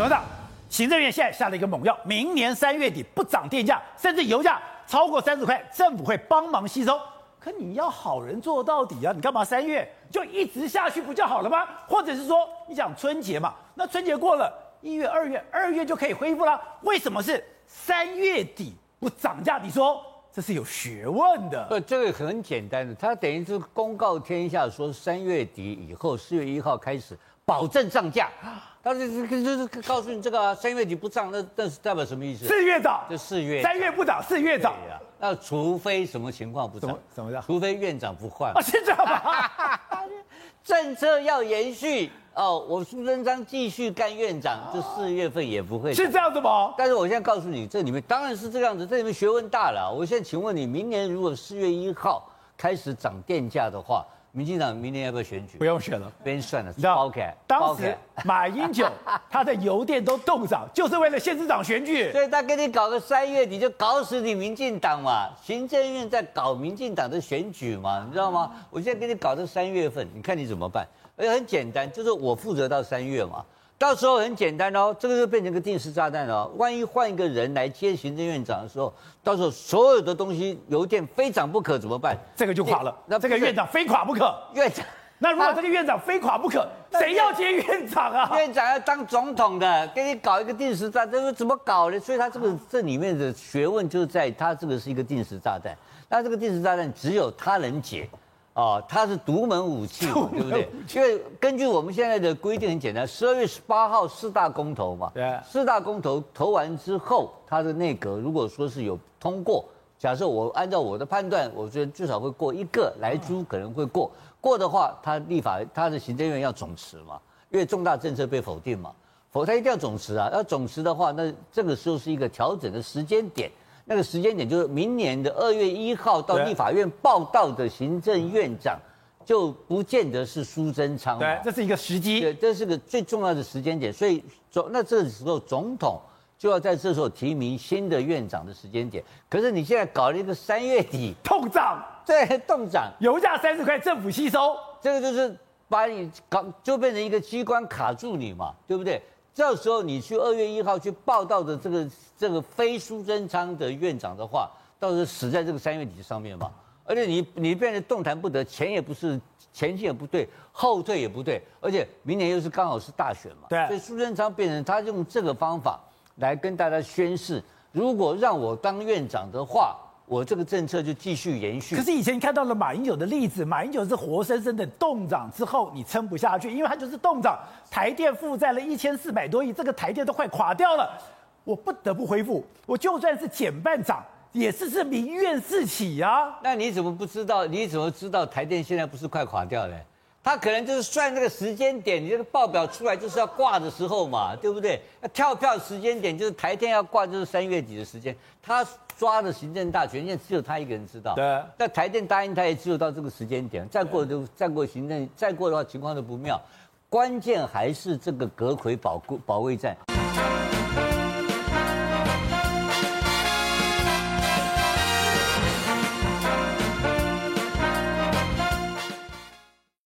董事长，行政院现在下了一个猛药，明年三月底不涨电价，甚至油价超过三十块，政府会帮忙吸收。可你要好人做到底啊，你干嘛三月就一直下去不就好了吗？或者是说你讲春节嘛，那春节过了，一月、二月、二月就可以恢复了，为什么是三月底不涨价？你说这是有学问的。不，这个很简单的，他等于是公告天下说三月底以后，四月一号开始。保证涨价，他是就是告诉你这个啊，三月底不涨，那那是代表什么意思？四月涨，就四月，三月不涨，四月涨。那除非什么情况不涨？怎么的？除非院长不换。啊，是这样吗？政策要延续哦，我苏贞昌继续干院长，这四月份也不会。是这样子吗？但是我现在告诉你，这里面当然是这样子，这里面学问大了。我现在请问你，明年如果四月一号开始涨电价的话？民进党明年要不要选举？不用选了，别算了。包开。当时马英九他的邮电都冻涨，就是为了县市长选举。所以他给你搞个三月底就搞死你民进党嘛。行政院在搞民进党的选举嘛，你知道吗？我现在给你搞到三月份，你看你怎么办？而且很简单，就是我负责到三月嘛。到时候很简单哦，这个就变成个定时炸弹了。万一换一个人来接行政院长的时候，到时候所有的东西油电非涨不可怎么办？这个就垮了。那这个院长非垮不可。院长，那如果这个院长非垮不可，谁要接院长啊？院长要当总统的，给你搞一个定时炸弹，这个怎么搞呢？所以他这个这里面的学问就在他这个是一个定时炸弹。那这个定时炸弹只有他能解。哦，它是独门武器嘛，对不对？因为根据我们现在的规定很简单，十二月十八号四大公投嘛，对，四大公投投完之后，他的内阁如果说是有通过，假设我按照我的判断，我觉得至少会过一个，莱猪可能会过，过的话，他立法他的行政院要总辞嘛，因为重大政策被否定嘛，否他一定要总辞啊，要总辞的话，那这个时候是一个调整的时间点。那个时间点就是明年的二月一号到立法院报到的行政院长，就不见得是苏贞昌。对，这是一个时机。对，这是个最重要的时间点。所以总那这时候总统就要在这时候提名新的院长的时间点。可是你现在搞了一个三月底 冻涨，对，冻涨，油价三十块，政府吸收，这个就是把你搞就变成一个机关卡住你嘛，对不对？这时候你去二月一号去报道的这个这个非苏贞昌的院长的话，到时候死在这个三月底上面嘛。而且你你变得动弹不得，前也不是，前进也不对，后退也不对，而且明年又是刚好是大选嘛。对。所以苏贞昌变成他用这个方法来跟大家宣誓，如果让我当院长的话。我这个政策就继续延续。可是以前看到了马英九的例子，马英九是活生生的冻涨之后，你撑不下去，因为他就是冻涨，台电负债了一千四百多亿，这个台电都快垮掉了，我不得不恢复，我就算是减半涨，也是是民怨四起啊。那你怎么不知道？你怎么知道台电现在不是快垮掉了？他可能就是算这个时间点，你这个报表出来就是要挂的时候嘛，对不对？那跳票时间点就是台电要挂，就是三月底的时间。他抓的行政大权，现在只有他一个人知道。对。但台电答应他也只有到这个时间点，再过就再过行政，再过的话情况都不妙。关键还是这个阁魁保保卫战。